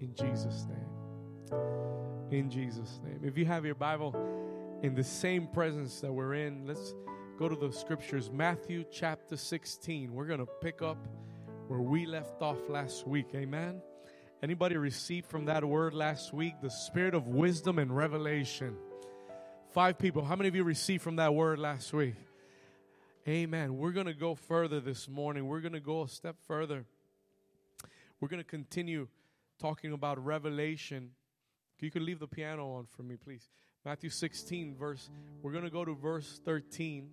In Jesus' name. In Jesus' name. If you have your Bible in the same presence that we're in, let's go to the scriptures. Matthew chapter 16. We're going to pick up where we left off last week. Amen. Anybody received from that word last week the spirit of wisdom and revelation? Five people. How many of you received from that word last week? Amen. We're going to go further this morning. We're going to go a step further. We're going to continue talking about revelation. You can leave the piano on for me, please. Matthew 16, verse. We're going to go to verse 13,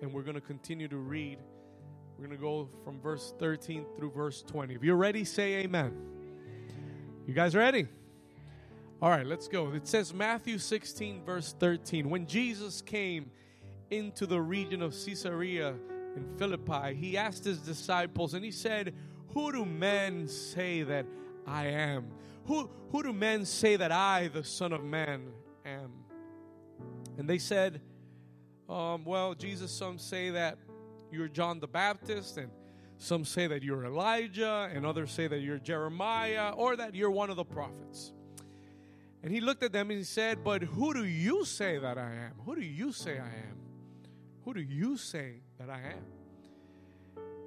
and we're going to continue to read. We're going to go from verse 13 through verse 20. If you're ready, say amen. You guys ready? All right, let's go. It says Matthew 16, verse 13. When Jesus came into the region of Caesarea in Philippi, he asked his disciples, and he said, Who do men say that I am? Who, who do men say that I, the Son of Man, am? And they said, um, Well, Jesus, some say that you're John the Baptist, and some say that you're Elijah, and others say that you're Jeremiah, or that you're one of the prophets. And he looked at them and he said, But who do you say that I am? Who do you say I am? Who do you say that I am?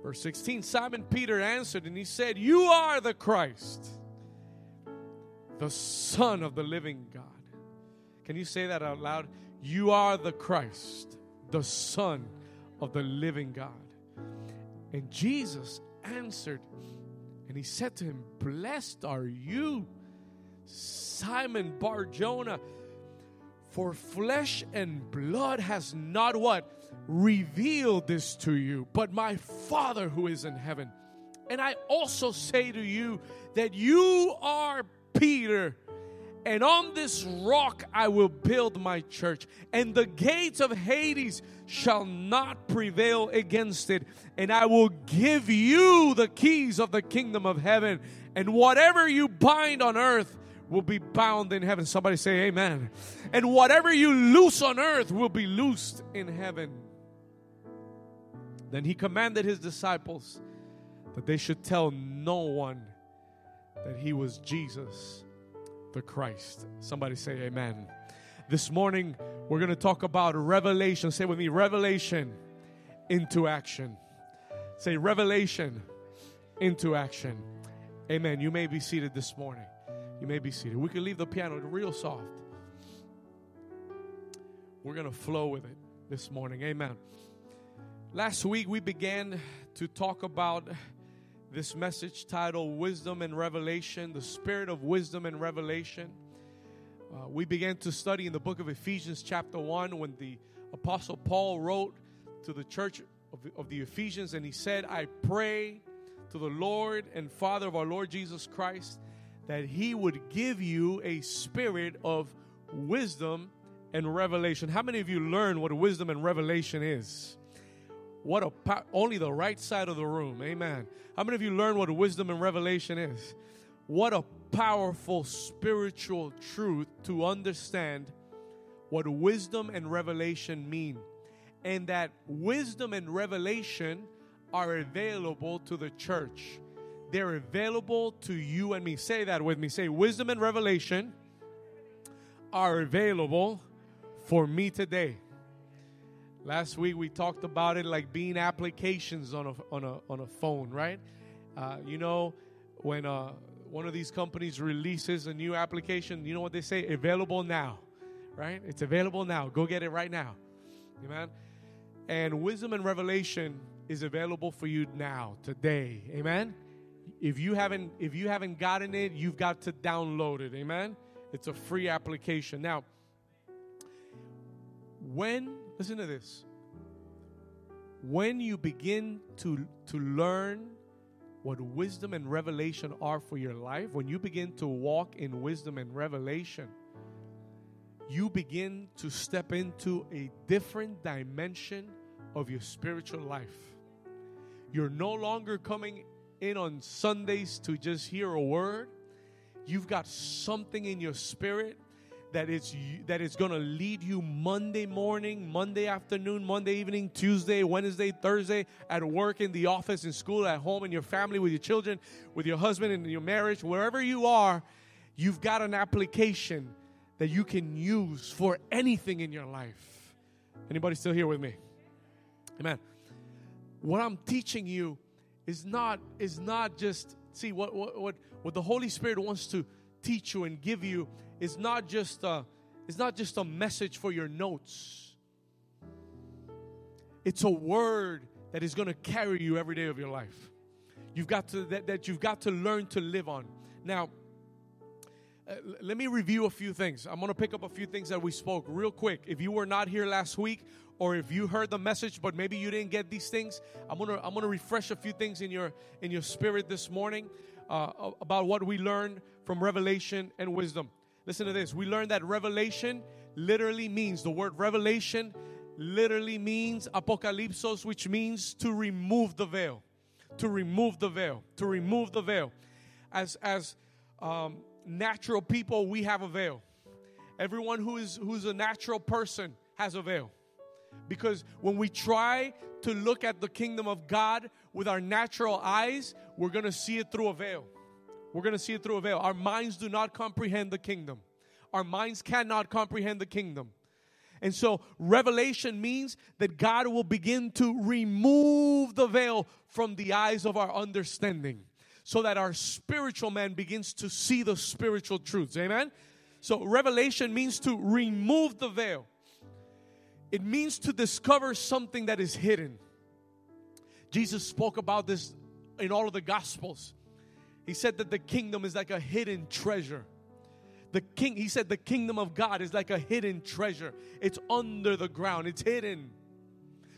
Verse 16 Simon Peter answered and he said, You are the Christ, the Son of the living God. Can you say that out loud? You are the Christ, the Son of the living God. And Jesus answered and he said to him, Blessed are you, Simon Bar Jonah, for flesh and blood has not what? Revealed this to you, but my Father who is in heaven. And I also say to you that you are Peter and on this rock I will build my church, and the gates of Hades shall not prevail against it. And I will give you the keys of the kingdom of heaven, and whatever you bind on earth will be bound in heaven. Somebody say, Amen. And whatever you loose on earth will be loosed in heaven. Then he commanded his disciples that they should tell no one that he was Jesus the Christ. Somebody say amen. This morning, we're going to talk about revelation. Say with me, revelation into action. Say revelation into action. Amen. You may be seated this morning. You may be seated. We can leave the piano real soft. We're going to flow with it this morning. Amen. Last week, we began to talk about this message titled Wisdom and Revelation, the Spirit of Wisdom and Revelation. Uh, we began to study in the book of Ephesians, chapter 1, when the Apostle Paul wrote to the church of of the Ephesians, and he said, I pray to the Lord and Father of our Lord Jesus Christ that he would give you a spirit of wisdom and revelation. How many of you learn what wisdom and revelation is? What a po- only the right side of the room. Amen. How many of you learn what wisdom and revelation is? What a powerful spiritual truth to understand what wisdom and revelation mean. And that wisdom and revelation are available to the church. They're available to you and me. Say that with me. Say, wisdom and revelation are available for me today. Last week we talked about it like being applications on a on a on a phone, right? Uh, you know, when uh, one of these companies releases a new application, you know what they say? Available now, right? It's available now. Go get it right now, amen. And wisdom and revelation is available for you now, today, amen. If you haven't if you haven't gotten it, you've got to download it, amen. It's a free application now. When Listen to this. When you begin to, to learn what wisdom and revelation are for your life, when you begin to walk in wisdom and revelation, you begin to step into a different dimension of your spiritual life. You're no longer coming in on Sundays to just hear a word. You've got something in your spirit that it's that it's going to lead you Monday morning, Monday afternoon, Monday evening, Tuesday, Wednesday, Thursday at work, in the office, in school, at home, in your family, with your children, with your husband, in your marriage, wherever you are, you've got an application that you can use for anything in your life. Anybody still here with me? Amen. What I'm teaching you is not is not just see what what what, what the Holy Spirit wants to teach you and give you is not just a, it's not just a message for your notes. It's a word that is going to carry you every day of your life. You've got to that, that you've got to learn to live on. Now, uh, let me review a few things. I'm going to pick up a few things that we spoke real quick. If you were not here last week or if you heard the message but maybe you didn't get these things, I'm going to I'm going to refresh a few things in your in your spirit this morning uh, about what we learned from revelation and wisdom. Listen to this. We learned that revelation literally means the word revelation literally means apocalypsos, which means to remove the veil. To remove the veil. To remove the veil. As as um, natural people, we have a veil. Everyone who is who's a natural person has a veil. Because when we try to look at the kingdom of God with our natural eyes, we're going to see it through a veil. We're going to see it through a veil. Our minds do not comprehend the kingdom. Our minds cannot comprehend the kingdom. And so, revelation means that God will begin to remove the veil from the eyes of our understanding so that our spiritual man begins to see the spiritual truths. Amen? So, revelation means to remove the veil, it means to discover something that is hidden. Jesus spoke about this in all of the Gospels. He said that the kingdom is like a hidden treasure. The king, he said, the kingdom of God is like a hidden treasure. It's under the ground, it's hidden.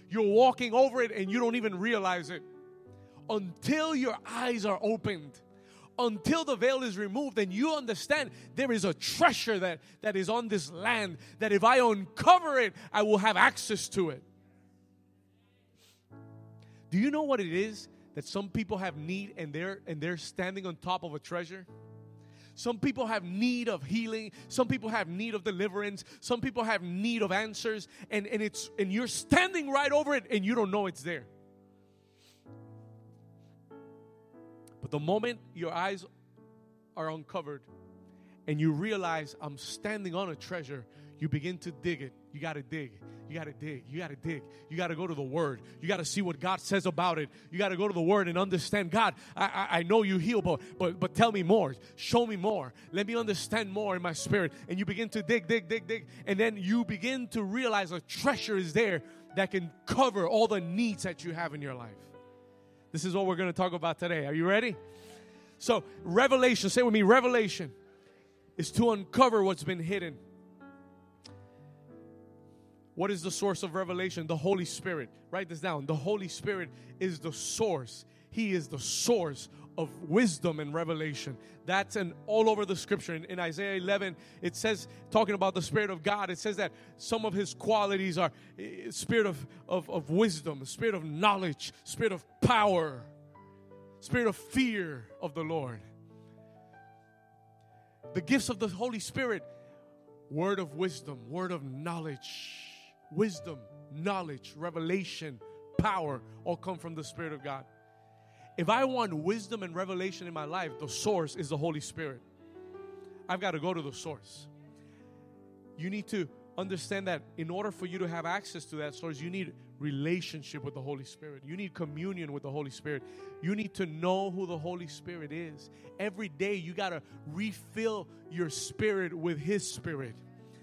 You're walking over it and you don't even realize it until your eyes are opened until the veil is removed and you understand there is a treasure that, that is on this land that if I uncover it, I will have access to it. Do you know what it is that some people have need and they're and they're standing on top of a treasure? Some people have need of healing. Some people have need of deliverance. Some people have need of answers. And, and it's and you're standing right over it and you don't know it's there. But the moment your eyes are uncovered and you realize I'm standing on a treasure, you begin to dig it. You got to dig. You got to dig. You got to dig. You got to go to the Word. You got to see what God says about it. You got to go to the Word and understand God. I, I, I, know you heal, but, but but tell me more. Show me more. Let me understand more in my spirit. And you begin to dig, dig, dig, dig, and then you begin to realize a treasure is there that can cover all the needs that you have in your life. This is what we're going to talk about today. Are you ready? So, revelation. Say with me, revelation is to uncover what's been hidden. What is the source of revelation? The Holy Spirit. Write this down. The Holy Spirit is the source. He is the source of wisdom and revelation. That's an all over the scripture. In, in, Isaiah 11, it says, talking about the Spirit of God, it says that some of his qualities are uh, spirit of, of, of wisdom, spirit of knowledge, spirit of power, spirit of fear of the Lord. The gifts of the Holy Spirit, word of wisdom, word of knowledge wisdom, knowledge, revelation, power all come from the Spirit of God. If I want wisdom and revelation in my life, the source is the Holy Spirit. I've got to go to the source. You need to understand that in order for you to have access to that source, you need relationship with the Holy Spirit. You need communion with the Holy Spirit. You need to know who the Holy Spirit is. Every day, you got to refill your spirit with His Spirit.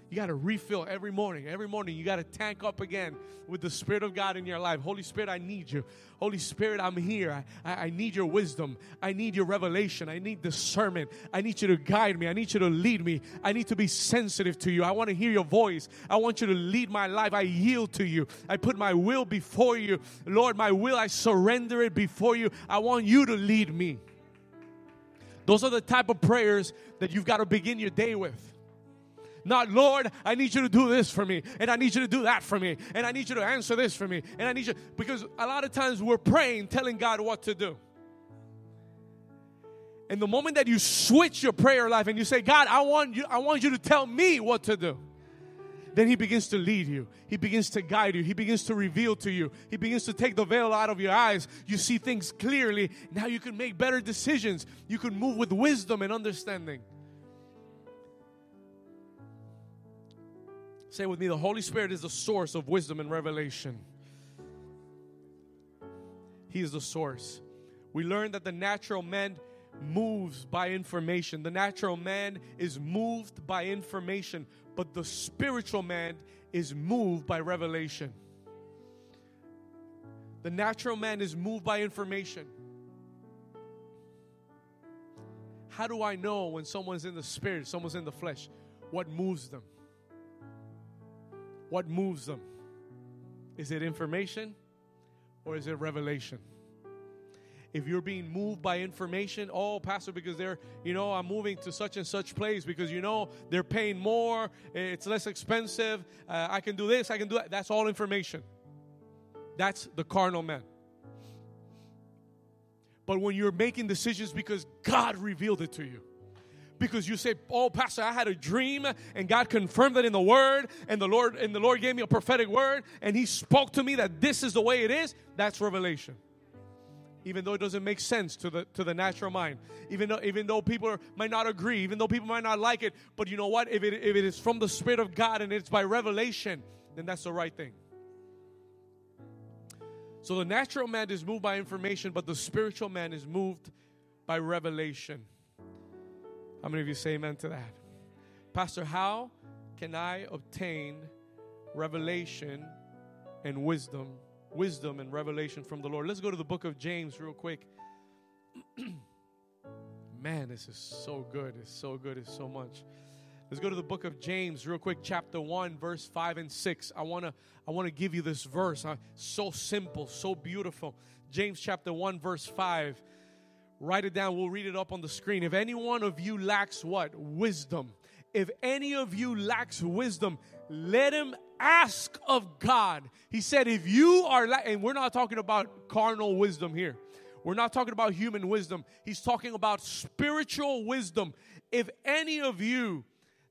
You got to refill every morning. Every morning, you got to tank up again with the Spirit of God in your life. Holy Spirit, I need you. Holy Spirit, I'm here. I, I, I, need your wisdom. I need your revelation. I need discernment. I need you to guide me. I need you to lead me. I need to be sensitive to you. I want to hear your voice. I want you to lead my life. I yield to you. I put my will before you. Lord, my will, I surrender it before you. I want you to lead me. Those are the type of prayers that you've got to begin your day with. Not, Lord, I need you to do this for me, and I need you to do that for me, and I need you to answer this for me, and I need you. Because a lot of times we're praying, telling God what to do. And the moment that you switch your prayer life and you say, God, I want you, I want you to tell me what to do. Then he begins to lead you. He begins to guide you. He begins to reveal to you. He begins to take the veil out of your eyes. You see things clearly. Now you can make better decisions. You can move with wisdom and understanding. Say with me the Holy Spirit is the source of wisdom and revelation. He is the source. We learn that the natural man moves by information. The natural man is moved by information, but the spiritual man is moved by revelation. The natural man is moved by information. How do I know when someone's in the spirit, someone's in the flesh? What moves them? What moves them? Is it information or is it revelation? If you're being moved by information, oh, Pastor, because they're, you know, I'm moving to such and such place because, you know, they're paying more, it's less expensive, uh, I can do this, I can do that. That's all information. That's the carnal man. But when you're making decisions because God revealed it to you, because you say, "Oh, pastor, I had a dream and God confirmed it in the word and the Lord and the Lord gave me a prophetic word and he spoke to me that this is the way it is." That's revelation. Even though it doesn't make sense to the to the natural mind, even though even though people are, might not agree, even though people might not like it, but you know what? If it if it is from the Spirit of God and it's by revelation, then that's the right thing. So the natural man is moved by information, but the spiritual man is moved by revelation. How many of you say amen to that? Pastor, how can I obtain revelation and wisdom? Wisdom and revelation from the Lord. Let's go to the book of James real quick. Man, this is so good. It's so good. It's so much. Let's go to the book of James real quick, chapter 1, verse 5 and 6. I want to I want to give you this verse. Uh, so simple, so beautiful. James chapter 1 verse 5. Write it down. We'll read it up on the screen. If any one of you lacks what? Wisdom. If any of you lacks wisdom, let him ask of God. He said, if you are, la- and we're not talking about carnal wisdom here. We're not talking about human wisdom. He's talking about spiritual wisdom. If any of you,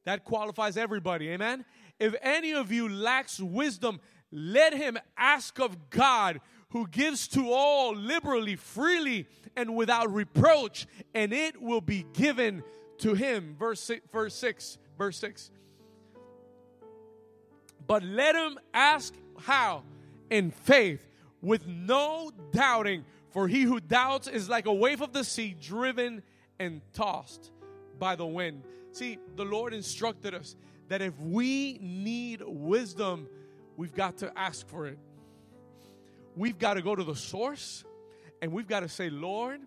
that qualifies everybody, amen? If any of you lacks wisdom, let him ask of God who gives to all liberally, freely, and without reproach, and it will be given to him. Verse six, verse 6, verse 6. But let him ask how? In faith, with no doubting, for he who doubts is like a wave of the sea driven and tossed by the wind. See, the Lord instructed us that if we need wisdom, we've got to ask for it we've got to go to the source and we've got to say, Lord,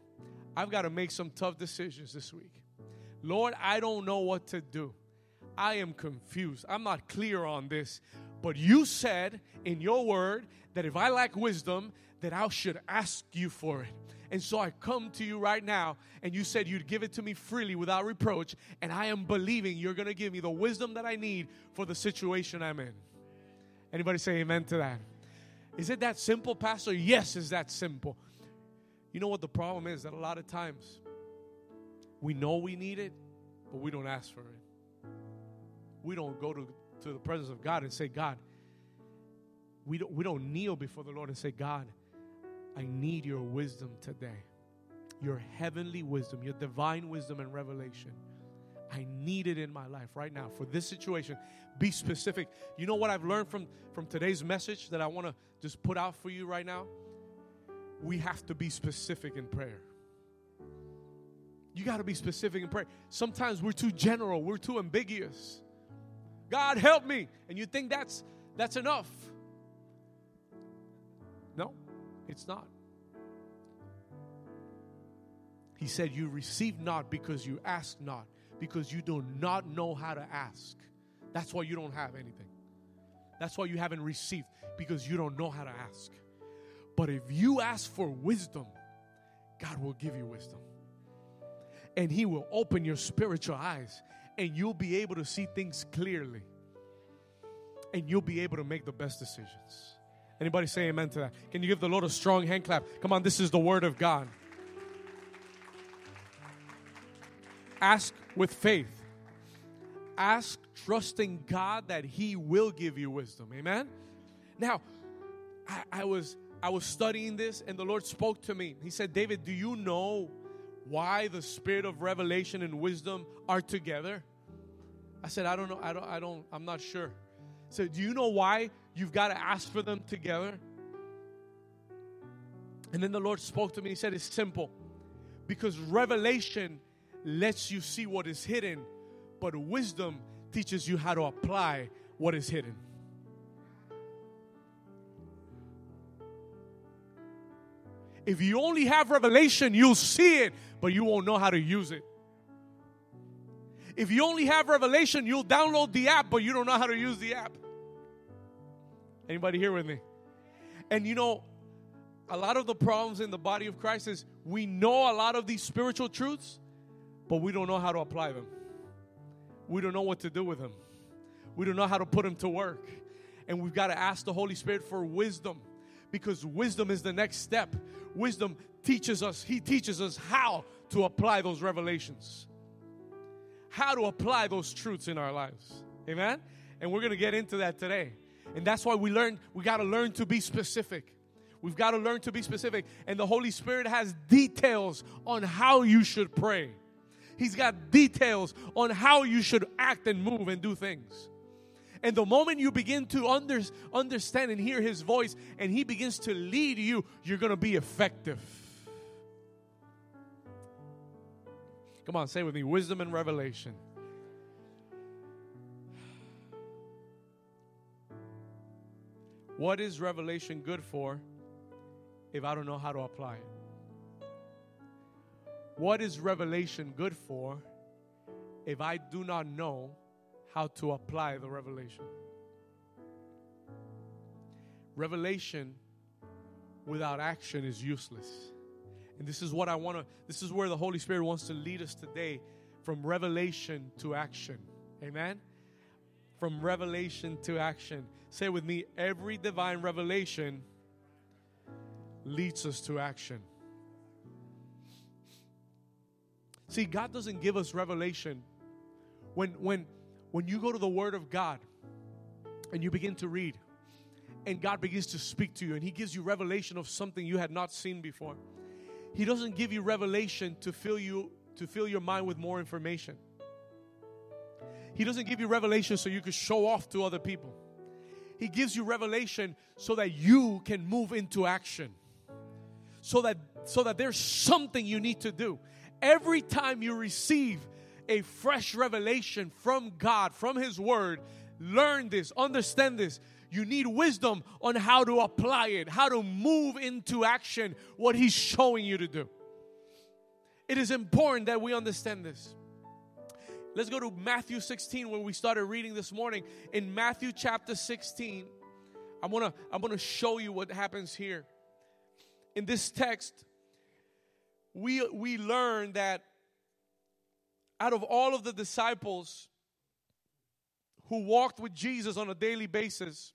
I've got to make some tough decisions this week. Lord, I don't know what to do. I am confused. I'm not clear on this. But you said in your word that if I lack wisdom, that I should ask you for it. And so I come to you right now, and you said you'd give it to me freely without reproach, and I am believing you're going to give me the wisdom that I need for the situation I'm in. Anybody say amen to that? Is it that simple, Pastor? Yes, is that simple. You know what the problem is? That a lot of times we know we need it, but we don't ask for it. We don't go to, to the presence of God and say, God, we don't, we don't kneel before the Lord and say, God, I need your wisdom today. Your heavenly wisdom, your divine wisdom and revelation. I need it in my life right now for this situation. Be specific. You know what I've learned from, from today's message that I want to just put out for you right now? We have to be specific in prayer. You got to be specific in prayer. Sometimes we're too general, we're too ambiguous. God help me. And you think that's that's enough. No, it's not. He said, You receive not because you ask not because you do not know how to ask. That's why you don't have anything. That's why you haven't received because you don't know how to ask. But if you ask for wisdom, God will give you wisdom. And He will open your spiritual eyes and you'll be able to see things clearly. And you'll be able to make the best decisions. Anybody say amen to that? Can you give the Lord a strong hand clap? Come on, this is the word of God. Ask with faith. Ask trusting God that He will give you wisdom. Amen. Now, I, I was I was studying this and the Lord spoke to me. He said, David, do you know why the spirit of revelation and wisdom are together? I said, I don't know. I don't, I don't, I'm not sure. So, do you know why you've got to ask for them together? And then the Lord spoke to me. He said, It's simple. Because revelation lets you see what is hidden, but wisdom teaches you how to apply what is hidden. If you only have revelation, you'll see it, but you won't know how to use it. If you only have revelation, you'll download the app, but you don't know how to use the app. Anybody here with me? And you know, a lot of the problems in the body of Christ is we know a lot of these spiritual truths, but we don't know how to apply them. We don't know what to do with them. We don't know how to put them to work. And we've got to ask the Holy Spirit for wisdom because wisdom is the next step. Wisdom teaches us, He teaches us how to apply those revelations, how to apply those truths in our lives. Amen? And we're going to get into that today. And that's why we learn, we got to learn to be specific. We've got to learn to be specific. And the Holy Spirit has details on how you should pray. He's got details on how you should act and move and do things. And the moment you begin to under, understand and hear His voice and He begins to lead you, you're going to be effective. Come on, say with me wisdom and revelation. What is revelation good for if I don't know how to apply it? What is revelation good for if I do not know how to apply the revelation? Revelation without action is useless. And this is what I want to, this is where the Holy Spirit wants to lead us today from revelation to action. Amen? From revelation to action. Say with me every divine revelation leads us to action. See, God doesn't give us revelation when when when you go to the word of God and you begin to read and God begins to speak to you and he gives you revelation of something you had not seen before. He doesn't give you revelation to fill you to fill your mind with more information. He doesn't give you revelation so you can show off to other people. He gives you revelation so that you can move into action so that so that there's something you need to do. Every time you receive a fresh revelation from God, from His Word, learn this, understand this. You need wisdom on how to apply it, how to move into action what He's showing you to do. It is important that we understand this. Let's go to Matthew 16 where we started reading this morning. In Matthew chapter 16, I'm to I'm to show you what happens here in this text, we, we learn that out of all of the disciples who walked with Jesus on a daily basis,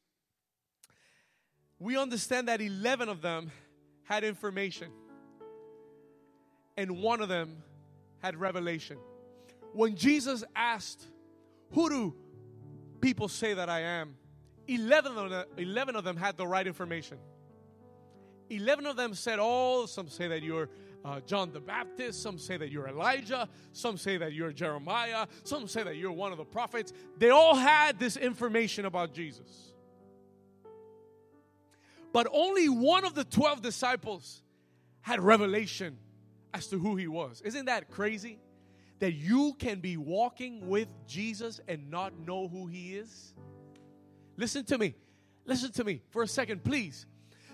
we understand that 11 of them had information and one of them had revelation. When Jesus asked, Who do people say that I am? 11 of them, 11 of them had the right information. 11 of them said, Oh, some say that you're uh, John the Baptist, some say that you're Elijah, some say that you're Jeremiah, some say that you're one of the prophets. They all had this information about Jesus. But only one of the 12 disciples had revelation as to who he was. Isn't that crazy? That you can be walking with Jesus and not know who he is? Listen to me. Listen to me for a second, please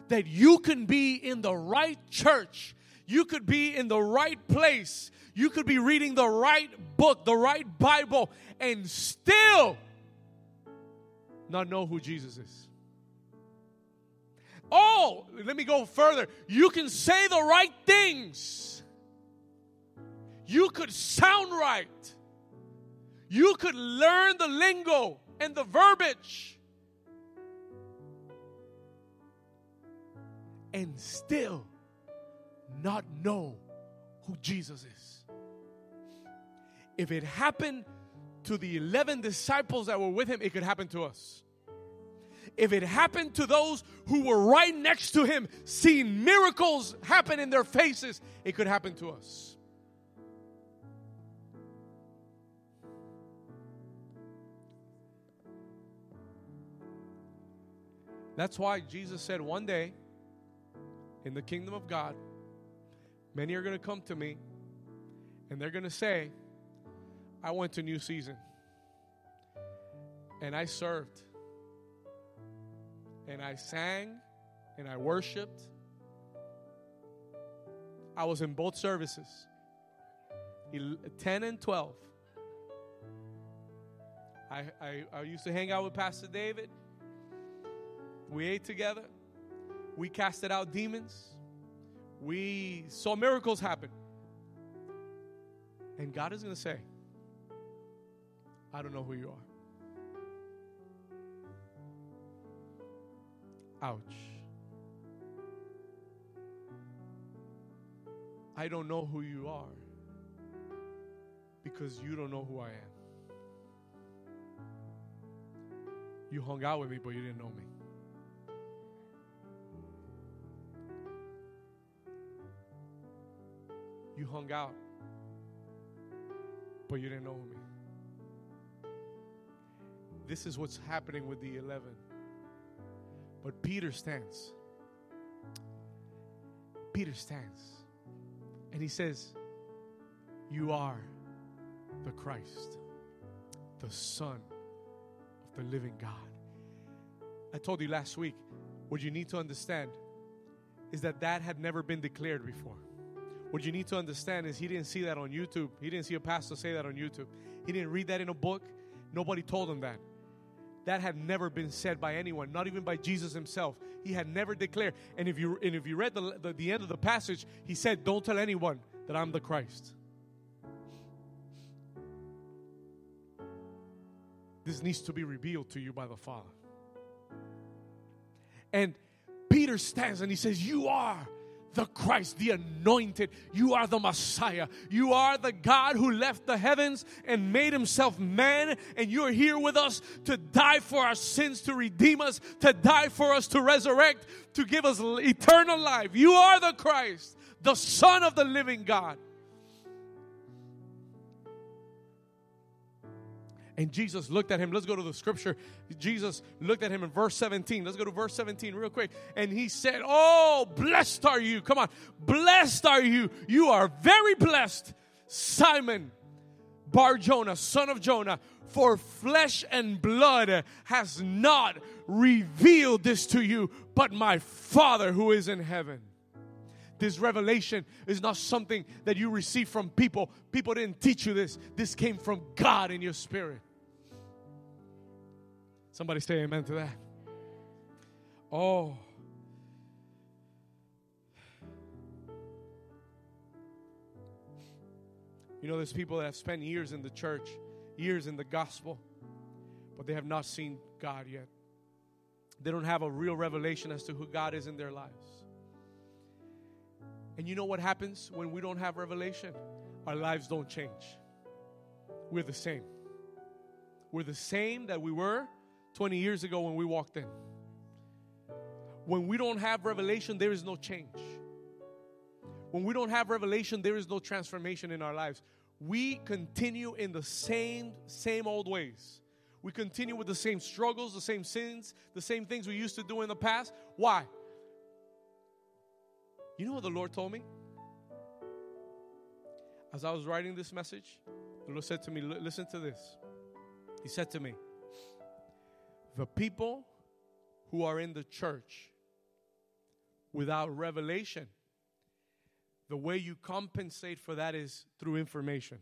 that you can be in the right church. You could be in the right place. You could be reading the right book, the right Bible, and still not know who Jesus is. Oh, let me go further. You can say the right things. You could sound right. You could learn the lingo and the verbiage. and still not know who Jesus is. if it happened to the 11 disciples that were with him, it could happen to us. If it happened to those who were right next to him, seeing miracles happen in their faces, it could happen to us. That's why Jesus said one day in the kingdom of God, many are going to come to me and they're going to say, I went to New Season and I served and I sang and I worshiped. I was in both services 10 and 12. I, I, I used to hang out with Pastor David. We ate together. We casted out demons. We saw miracles happen. And God is going to say, I don't know who you are. Ouch. I don't know who you are because you don't know who I am. You hung out with me, but you didn't know me. You hung out, but you didn't know me. This is what's happening with the 11. But Peter stands. Peter stands. And he says, You are the Christ, the Son of the living God. I told you last week, what you need to understand is that that had never been declared before. What you need to understand is he didn't see that on YouTube. He didn't see a pastor say that on YouTube. He didn't read that in a book. Nobody told him that. That had never been said by anyone, not even by Jesus himself. He had never declared. And if you and if you read the, the, the end of the passage, he said, Don't tell anyone that I'm the Christ. This needs to be revealed to you by the Father. And Peter stands and he says, You are the Christ, the anointed. You are the Messiah. You are the God who left the heavens and made himself man, and you're here with us to die for our sins, to redeem us, to die for us, to resurrect, to give us eternal life. You are the Christ, the Son of the living God. And Jesus looked at him. Let's go to the scripture. Jesus looked at him in verse 17. Let's go to verse 17 real quick. And he said, Oh, blessed are you. Come on. Blessed are you. You are very blessed, Simon Bar Jonah, son of Jonah. For flesh and blood has not revealed this to you, but my Father who is in heaven. This revelation is not something that you receive from people. People didn't teach you this. This came from God in your spirit. Somebody say amen to that. Oh. You know, there's people that have spent years in the church, years in the gospel, but they have not seen God yet. They don't have a real revelation as to who God is in their lives. And you know what happens when we don't have revelation? Our lives don't change. We're the same. We're the same that we were 20 years ago when we walked in. When we don't have revelation, there is no change. When we don't have revelation, there is no transformation in our lives. We continue in the same, same old ways. We continue with the same struggles, the same sins, the same things we used to do in the past. Why? You know what the Lord told me? As I was writing this message, the Lord said to me, Listen to this. He said to me, the people who are in the church without revelation, the way you compensate for that is through information.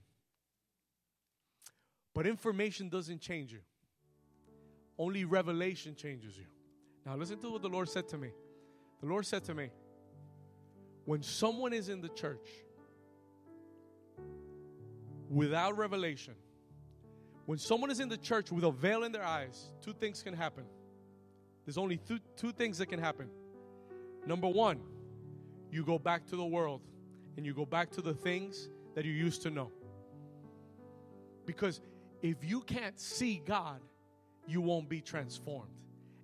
But information doesn't change you, only revelation changes you. Now, listen to what the Lord said to me. The Lord said to me, when someone is in the church without revelation, when someone is in the church with a veil in their eyes, two things can happen. There's only two, two things that can happen. Number one, you go back to the world and you go back to the things that you used to know. Because if you can't see God, you won't be transformed.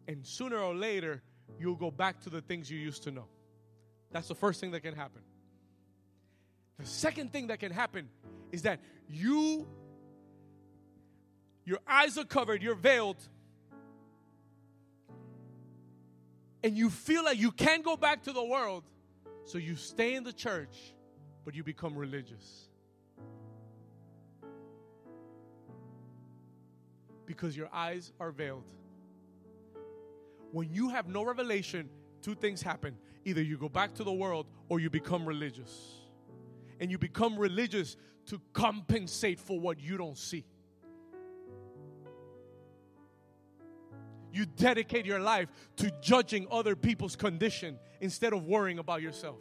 And sooner or later, you'll go back to the things you used to know. That's the first thing that can happen. The second thing that can happen is that you, your eyes are covered, you're veiled, and you feel like you can't go back to the world, so you stay in the church, but you become religious. Because your eyes are veiled. When you have no revelation, two things happen. Either you go back to the world or you become religious. And you become religious to compensate for what you don't see. You dedicate your life to judging other people's condition instead of worrying about yourself.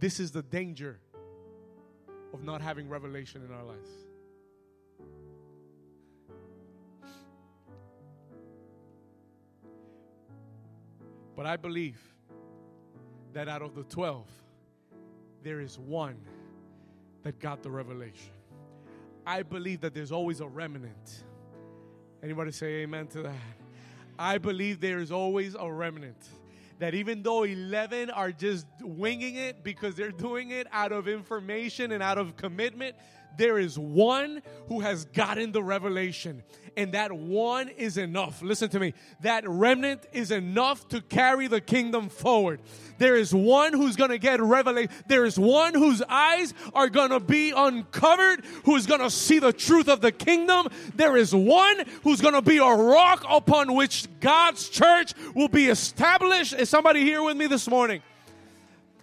This is the danger of not having revelation in our lives. But I believe that out of the 12, there is one that got the revelation. I believe that there's always a remnant. Anybody say amen to that? I believe there is always a remnant. That even though 11 are just winging it because they're doing it out of information and out of commitment, there is one who has gotten the revelation, and that one is enough. Listen to me. That remnant is enough to carry the kingdom forward. There is one who's going to get revelation. There is one whose eyes are going to be uncovered, who's going to see the truth of the kingdom. There is one who's going to be a rock upon which God's church will be established. Is somebody here with me this morning?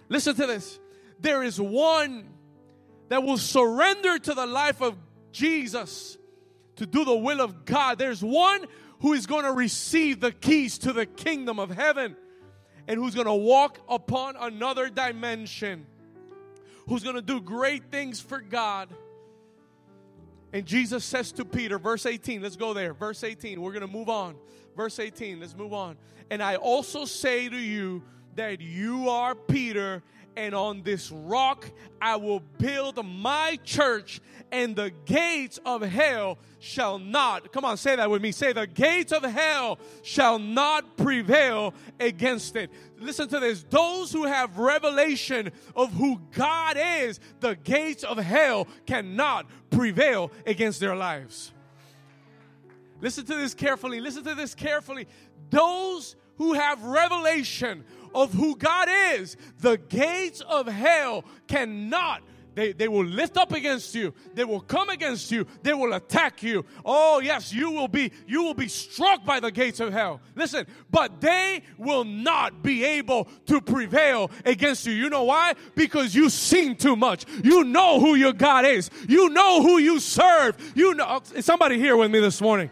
Listen to this. There is one that will surrender to the life of Jesus to do the will of God. There's one who is going to receive the keys to the kingdom of heaven and who's going to walk upon another dimension, who's going to do great things for God. And Jesus says to Peter, verse 18, let's go there. Verse 18, we're going to move on. Verse 18, let's move on. And I also say to you that you are Peter, and on this rock I will build my church, and the gates of hell shall not, come on, say that with me. Say, the gates of hell shall not prevail against it. Listen to this. Those who have revelation of who God is, the gates of hell cannot prevail against their lives. Listen to this carefully. Listen to this carefully. Those who have revelation of who God is, the gates of hell cannot. They, they will lift up against you. They will come against you. They will attack you. Oh yes you will be you will be struck by the gates of hell. Listen but they will not be able to prevail against you. You know why? Because you've seen too much. You know who your god is. You know who you serve. You know somebody here with me this morning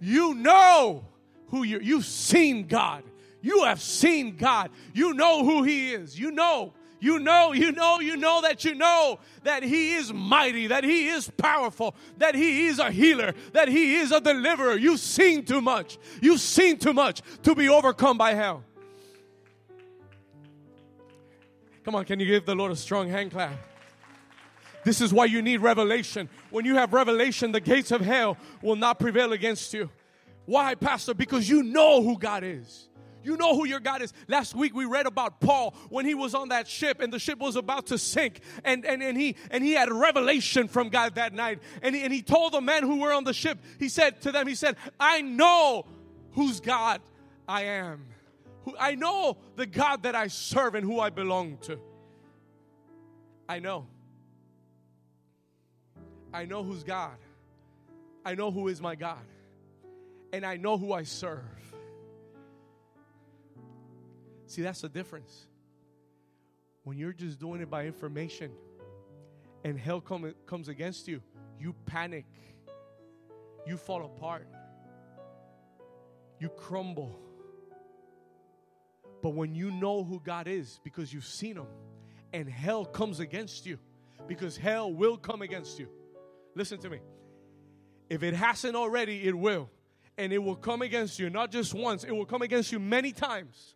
you know who you you've seen God. You have seen God. You know who He is. You know. You know, you know, you know that you know that He is mighty, that He is powerful, that He is a healer, that He is a deliverer. You've seen too much. You've seen too much to be overcome by hell. Come on, can you give the Lord a strong hand clap? This is why you need revelation. When you have revelation, the gates of hell will not prevail against you. Why, Pastor? Because you know who God is. You know who your God is. Last week we read about Paul when he was on that ship and the ship was about to sink. And, and, and, he, and he had revelation from God that night. And he, and he told the men who were on the ship, he said to them, he said, I know whose God I am. I know the God that I serve and who I belong to. I know. I know who's God. I know who is my God and I know who I serve. See, that's the difference. When you're just doing it by information and hell come, comes against you, you panic, you fall apart, you crumble. But when you know who God is because you've seen Him and hell comes against you, because hell will come against you. Listen to me. If it hasn't already, it will and it will come against you, not just once, it will come against you many times.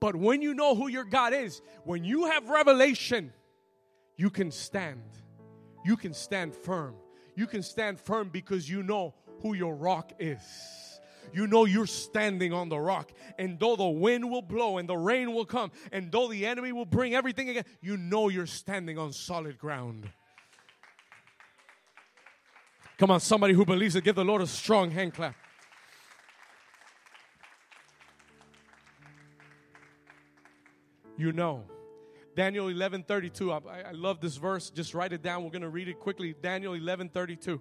But when you know who your God is, when you have revelation, you can stand. You can stand firm. You can stand firm because you know who your rock is. You know you're standing on the rock. And though the wind will blow and the rain will come, and though the enemy will bring everything again, you know you're standing on solid ground. Come on, somebody who believes it, give the Lord a strong hand clap. You know. Daniel 11 32. I, I love this verse. Just write it down. We're going to read it quickly. Daniel 11 32.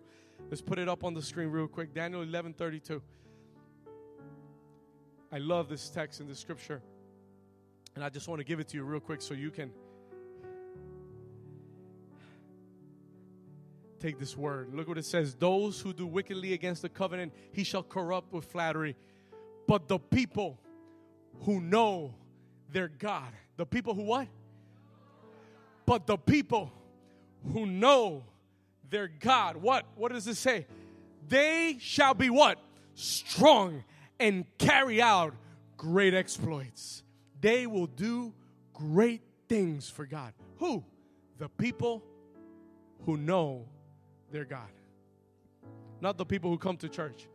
Let's put it up on the screen real quick. Daniel 11 32. I love this text in the scripture. And I just want to give it to you real quick so you can take this word. Look what it says Those who do wickedly against the covenant, he shall corrupt with flattery. But the people who know their God, the people who what? But the people who know their God, what? What does it say? They shall be what? Strong and carry out great exploits. They will do great things for God. Who? The people who know their God. Not the people who come to church,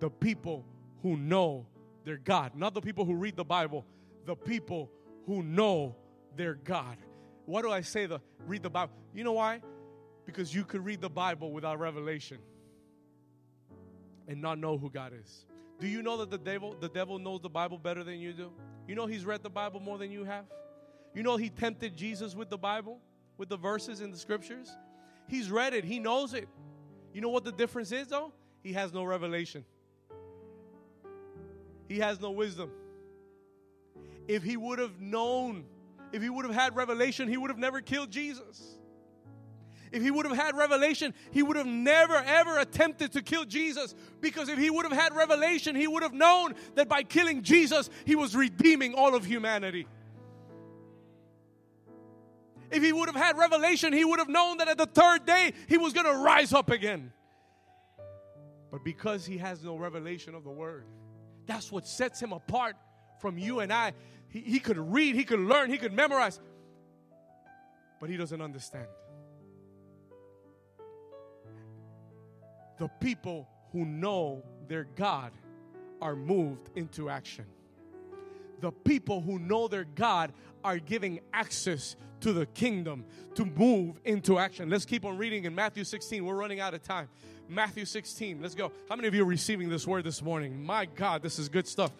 the people who know their God. Not the people who read the Bible, the people who know their God. Why do I say the read the Bible? You know why? Because you could read the Bible without revelation and not know who God is. Do you know that the devil the devil knows the Bible better than you do? You know he's read the Bible more than you have? You know he tempted Jesus with the Bible, with the verses in the scriptures? He's read it, he knows it. You know what the difference is though? He has no revelation. He has no wisdom. If he would have known, if he would have had revelation, he would have never killed Jesus. If he would have had revelation, he would have never ever attempted to kill Jesus. Because if he would have had revelation, he would have known that by killing Jesus, he was redeeming all of humanity. If he would have had revelation, he would have known that at the third day he was going to rise up again. But because he has no revelation of the word, that's what sets him apart from you and I. He, he could read, he could learn, he could memorize, but he doesn't understand. The people who know their God are moved into action. The people who know their God are giving access to the kingdom to move into action. Let's keep on reading in Matthew 16. We're running out of time. Matthew 16. Let's go. How many of you are receiving this word this morning? My God, this is good stuff.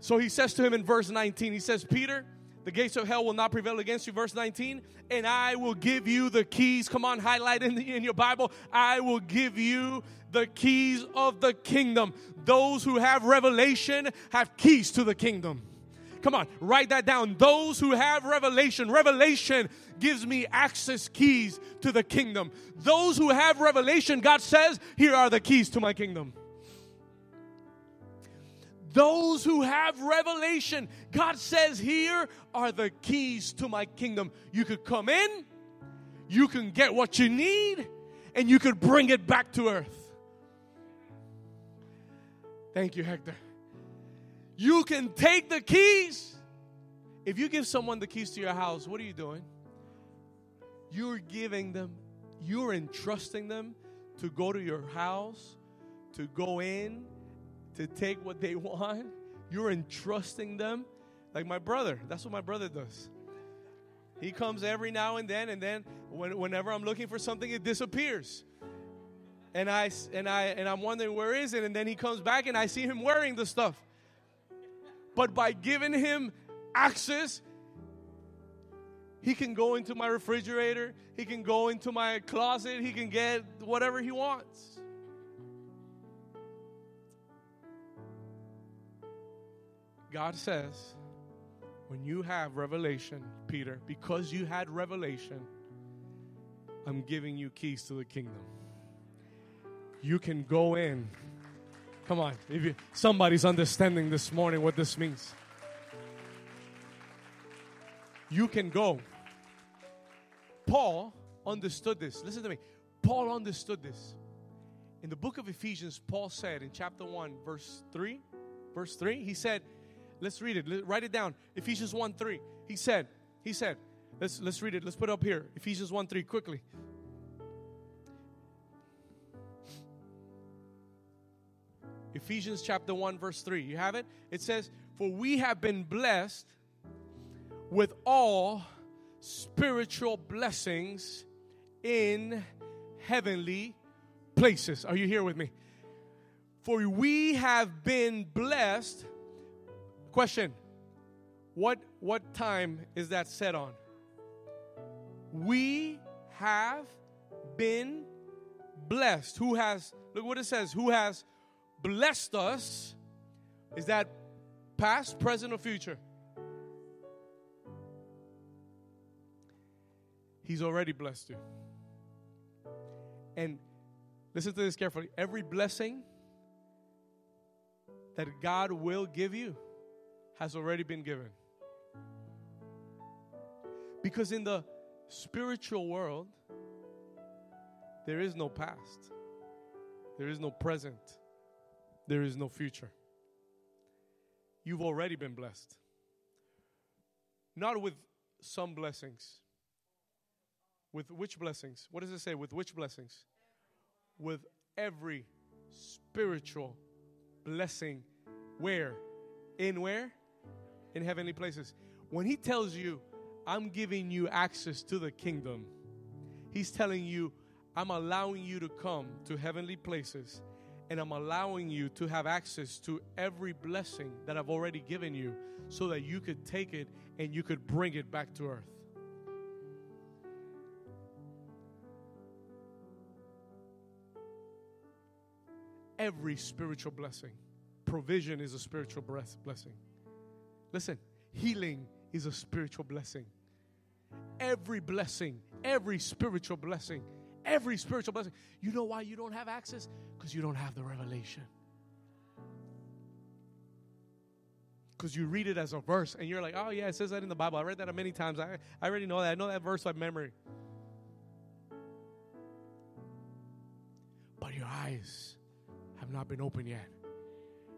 So he says to him in verse 19, he says, Peter, the gates of hell will not prevail against you. Verse 19, and I will give you the keys. Come on, highlight in, the, in your Bible. I will give you the keys of the kingdom. Those who have revelation have keys to the kingdom. Come on, write that down. Those who have revelation, revelation gives me access keys to the kingdom. Those who have revelation, God says, here are the keys to my kingdom. Those who have revelation, God says, here are the keys to my kingdom. You could come in, you can get what you need, and you could bring it back to earth. Thank you, Hector. You can take the keys. If you give someone the keys to your house, what are you doing? You're giving them, you're entrusting them to go to your house, to go in, to take what they want. You're entrusting them. Like my brother, that's what my brother does. He comes every now and then, and then when, whenever I'm looking for something, it disappears. And I and I and I'm wondering where is it, and then he comes back, and I see him wearing the stuff. But by giving him access, he can go into my refrigerator, he can go into my closet, he can get whatever he wants. God says, when you have revelation, Peter, because you had revelation, I'm giving you keys to the kingdom. You can go in. Come on, if you, somebody's understanding this morning what this means. You can go. Paul understood this. Listen to me. Paul understood this. In the book of Ephesians, Paul said in chapter 1, verse 3, verse 3, he said, Let's read it. Let- write it down. Ephesians 1 3. He said, He said, let's, let's read it. Let's put it up here. Ephesians 1 3, quickly. Ephesians chapter 1, verse 3. You have it? It says, For we have been blessed with all spiritual blessings in heavenly places. Are you here with me? For we have been blessed. Question What, what time is that set on? We have been blessed. Who has, look what it says, who has blessed us? Is that past, present, or future? He's already blessed you. And listen to this carefully. Every blessing that God will give you has already been given. Because in the spiritual world, there is no past, there is no present, there is no future. You've already been blessed. Not with some blessings. With which blessings? What does it say? With which blessings? With every spiritual blessing. Where? In where? In heavenly places. When he tells you, I'm giving you access to the kingdom, he's telling you, I'm allowing you to come to heavenly places and I'm allowing you to have access to every blessing that I've already given you so that you could take it and you could bring it back to earth. Every spiritual blessing, provision is a spiritual blessing. Listen, healing is a spiritual blessing. Every blessing, every spiritual blessing, every spiritual blessing. You know why you don't have access? Because you don't have the revelation. Because you read it as a verse and you're like, oh, yeah, it says that in the Bible. I read that many times. I, I already know that. I know that verse by memory. But your eyes have not been opened yet.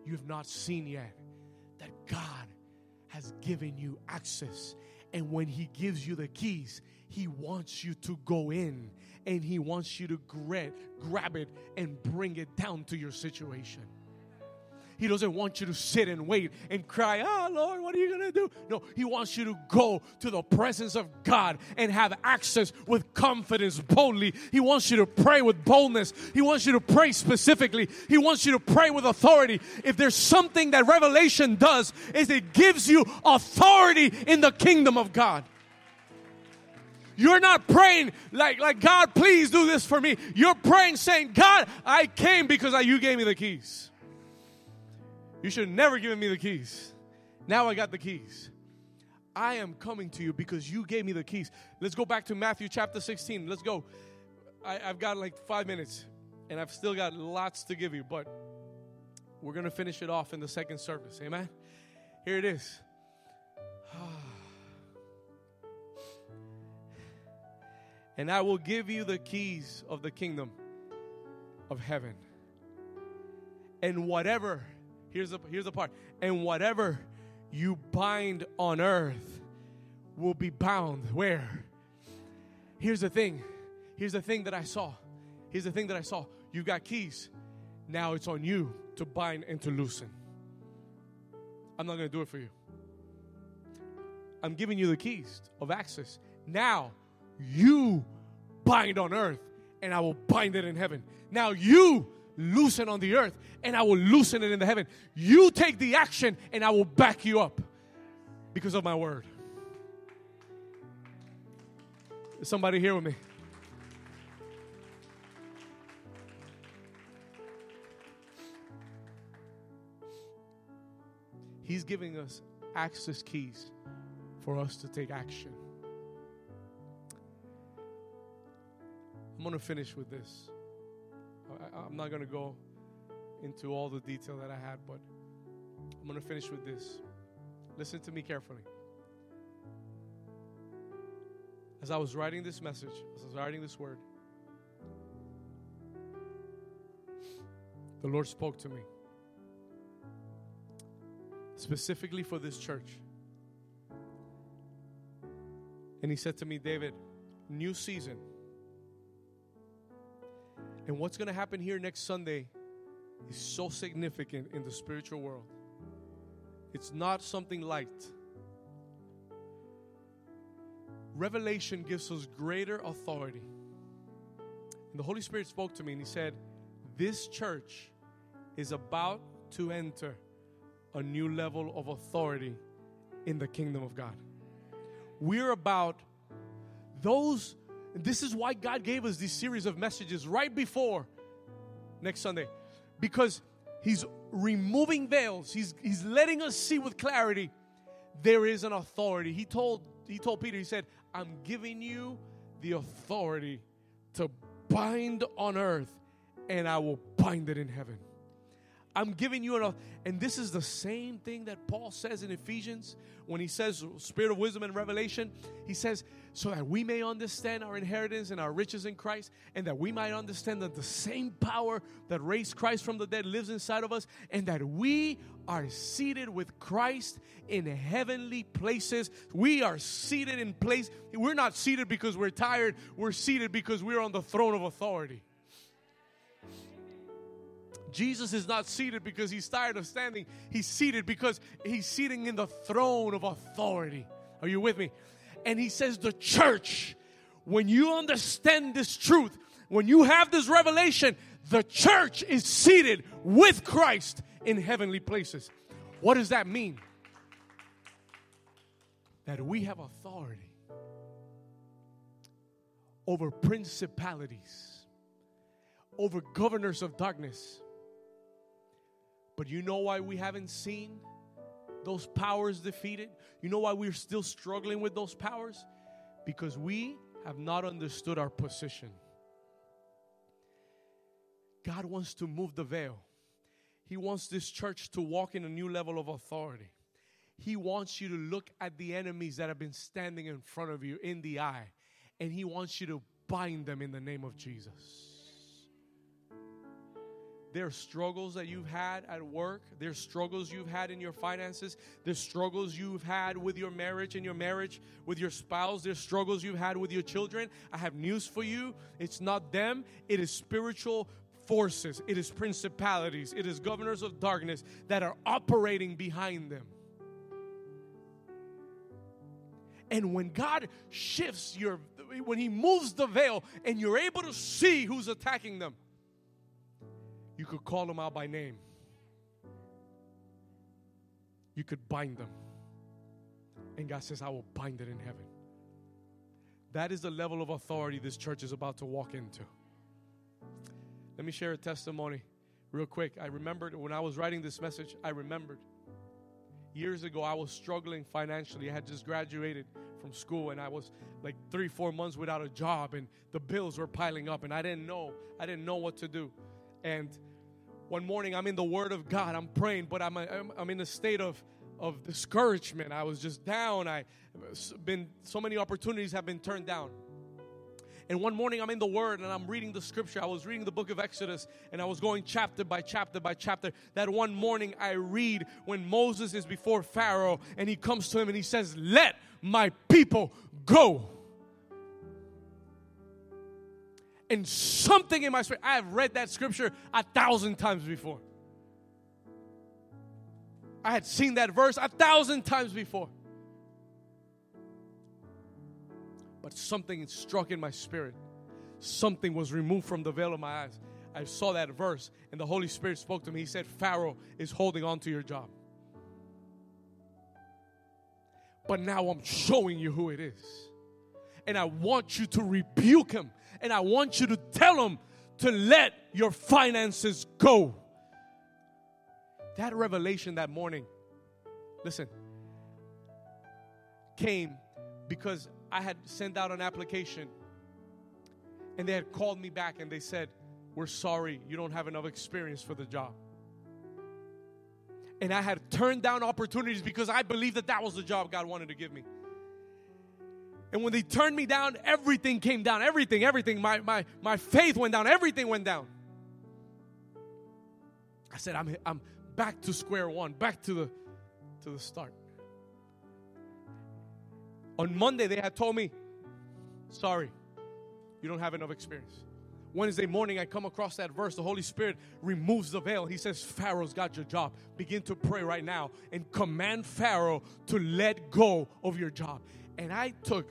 You have not seen yet that God has given you access. And when He gives you the keys, He wants you to go in and He wants you to grab, it and bring it down to your situation. He doesn't want you to sit and wait and cry, Oh Lord, what are you going to do? No, He wants you to go to the presence of God and have access with confidence boldly. He wants you to pray with boldness. He wants you to pray specifically. He wants you to pray with authority. If there's something that revelation does, is it gives you authority in the kingdom of God. You're not praying like, like God, please do this for me. You're praying saying, God, I came because I, you gave me the keys. You should have never given me the keys. Now I got the keys. I am coming to you because you gave me the keys. Let's go back to Matthew chapter 16. Let's go. I, have got like five minutes and I've still got lots to give you, but we're going to finish it off in the second service. Amen. Here it is. and I will give you the keys of the kingdom of heaven. And whatever Here's the, here's the part. And whatever you bind on earth will be bound where? Here's the thing. Here's the thing that I saw. Here's the thing that I saw. You've got keys. Now it's on you to bind and to loosen. I'm not going to do it for you. I'm giving you the keys of access. Now you bind on earth and I will bind it in heaven. Now you loosen on the earth and I will loosen it in the heaven. You take the action and I will back you up because of my word. Is somebody here with me? He's giving us access keys for us to take action. I'm going to finish with this. I, am not going to go into all the detail that I had, but I'm going to finish with this. Listen to me carefully. As I was writing this message, as I was writing this word, the Lord spoke to me. specifically for this church. And he said to me, David, new season. And what's going to happen here next Sunday is so significant in the spiritual world. It's not something light. Revelation gives us greater authority. And the Holy Spirit spoke to me and He said, This church is about to enter a new level of authority in the kingdom of God. We're about those, this is why God gave us this series of messages right before next Sunday. Because He's removing veils, He's, he's letting us see with clarity there is an authority. He told, he told Peter, He said, I'm giving you the authority to bind on earth, and I will bind it in heaven. I'm giving you enough. And this is the same thing that Paul says in Ephesians when he says, Spirit of wisdom and revelation. He says, so that we may understand our inheritance and our riches in Christ, and that we might understand that the same power that raised Christ from the dead lives inside of us, and that we are seated with Christ in heavenly places. We are seated in place. We're not seated because we're tired, we're seated because we're on the throne of authority. Jesus is not seated because he's tired of standing. He's seated because he's sitting in the throne of authority. Are you with me? And he says, The church, when you understand this truth, when you have this revelation, the church is seated with Christ in heavenly places. What does that mean? That we have authority over principalities, over governors of darkness but you know why we haven't seen those powers defeated? You know why we're still struggling with those powers? Because we have not understood our position. God wants to move the veil. He wants this church to walk in a new level of authority. He wants you to look at the enemies that have been standing in front of you in the eye, and He wants you to bind them in the name of Jesus. There's struggles that you've had at work. There's struggles you've had in your finances. There's struggles you've had with your marriage and your marriage with your spouse. There's struggles you've had with your children. I have news for you. It's not them, it is spiritual forces, it is principalities, it is governors of darkness that are operating behind them. And when God shifts your, when He moves the veil and you're able to see who's attacking them you could call them out by name. You could bind them. And God says, I will bind it in heaven. That is the level of authority this church is about to walk into. Let me share a testimony real quick. I remembered when I was writing this message, I remembered years ago I was struggling financially. I had just graduated from school and I was like three, four months without a job and the bills were piling up and I didn't know. I didn't know what to do. And one morning I'm in the Word of God, I'm praying, but I'm, I'm, I'm in a state of, of discouragement. I was just down. I been so many opportunities have been turned down. And one morning I'm in the Word and I'm reading the scripture. I was reading the book of Exodus and I was going chapter by chapter by chapter. That one morning I read when Moses is before Pharaoh and he comes to him and he says, Let my people go. And something in my spirit. I have read that scripture a thousand times before. I had seen that verse a thousand times before. But something struck in my spirit. Something was removed from the veil of my eyes. I saw that verse, and the Holy Spirit spoke to me. He said, Pharaoh is holding on to your job. But now I'm showing you who it is. And I want you to rebuke him and I want you to tell them to let your finances go. That revelation that morning, listen, came because I had sent out an application and they had called me back and they said, We're sorry, you don't have enough experience for the job. And I had turned down opportunities because I believed that that was the job God wanted to give me. And when they turned me down, everything came down. Everything, everything. My, my, my faith went down. Everything went down. I said, I'm, I'm back to square one, back to the to the start. On Monday, they had told me, sorry, you don't have enough experience. Wednesday morning, I come across that verse. The Holy Spirit removes the veil. He says, Pharaoh's got your job. Begin to pray right now and command Pharaoh to let go of your job. And I took,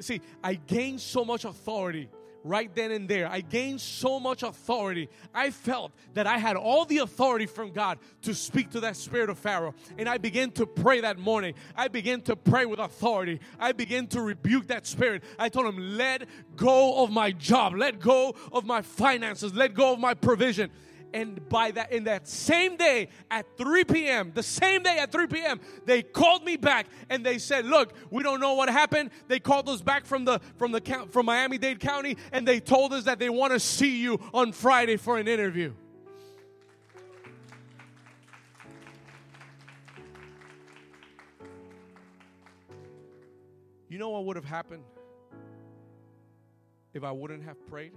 see, I gained so much authority right then and there. I gained so much authority. I felt that I had all the authority from God to speak to that spirit of Pharaoh. And I began to pray that morning. I began to pray with authority. I began to rebuke that spirit. I told him, let go of my job, let go of my finances, let go of my provision. And by that, in that same day at 3 p.m., the same day at 3 p.m., they called me back and they said, "Look, we don't know what happened." They called us back from the from the from Miami-Dade County, and they told us that they want to see you on Friday for an interview. You know what would have happened if I wouldn't have prayed?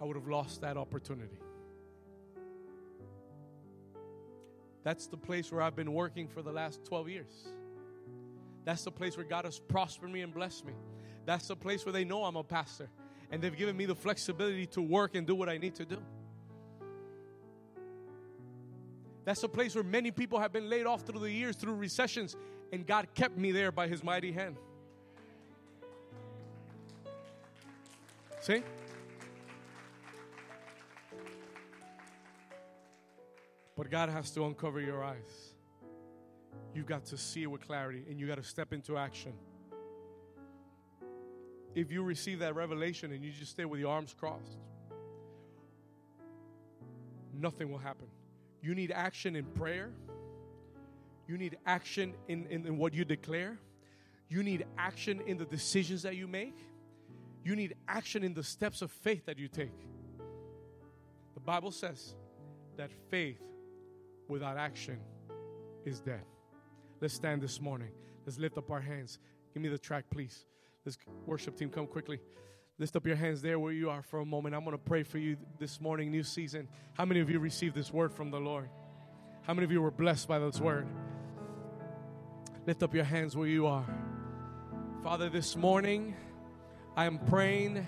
I would have lost that opportunity. That's the place where I've been working for the last 12 years. That's the place where God has prospered me and blessed me. That's the place where they know I'm a pastor and they've given me the flexibility to work and do what I need to do. That's the place where many people have been laid off through the years, through recessions, and God kept me there by His mighty hand. See? But God has to uncover your eyes. You've got to see it with clarity and you got to step into action. If you receive that revelation and you just stay with your arms crossed, nothing will happen. You need action in prayer. You need action in, in, in, what you declare. You need action in the decisions that you make. You need action in the steps of faith that you take. The Bible says that faith without action is dead. Let's stand this morning. Let's lift up our hands. Give me the track, please. Let's worship team come quickly. Lift up your hands there where you are for a moment. I'm going to pray for you this morning, new season. How many of you received this word from the Lord? How many of you were blessed by this word? Lift up your hands where you are. Father, this morning I am praying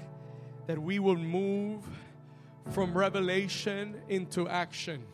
that we will move from revelation into action.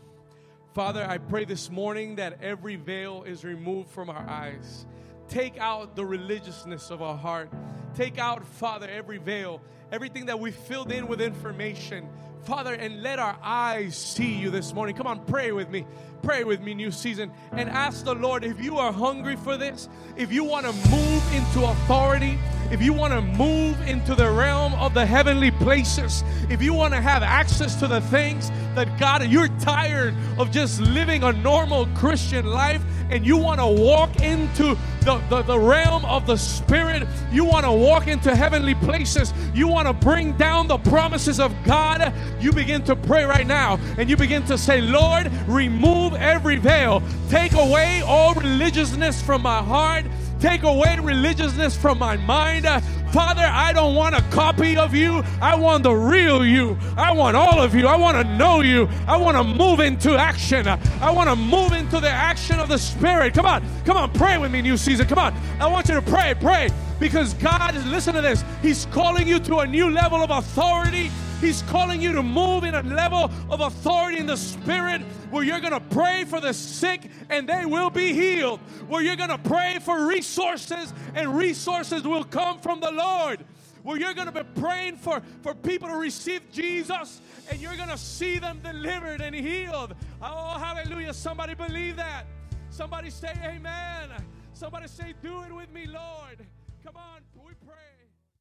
Father, I pray this morning that every veil is removed from our eyes. Take out the religiousness of our heart. Take out, Father, every veil, everything that we filled in with information. Father, and let our eyes see you this morning. Come on, pray with me. Pray with me, new season, and ask the Lord if you are hungry for this, if you want to move into authority, if you want to move into the realm of the heavenly places, if you want to have access to the things that God, you're tired of just living a normal Christian life and you want to walk into the, the, the, realm of the Spirit, you want to walk into heavenly places, you want to bring down the promises of God, you begin to pray right now and you begin to say, Lord, remove every veil, take away all religiousness from my heart Take away religiousness from my mind. Uh, Father, I don't want a copy of you. I want the real you. I want all of you. I want to know you. I want to move into action. I want to move into the action of the Spirit. Come on. Come on. Pray with me, new season. Come on. I want you to pray. Pray. Because God is, listen to this. He's calling you to a new level of authority He's calling you to move in a level of authority in the Spirit where you're going to pray for the sick and they will be healed. Where you're going to pray for resources and resources will come from the Lord. Where you're going to be praying for, for people to receive Jesus and you're going to see them delivered and healed. Oh, hallelujah. Somebody believe that. Somebody say amen. Somebody say, Do it with me, Lord. Come on,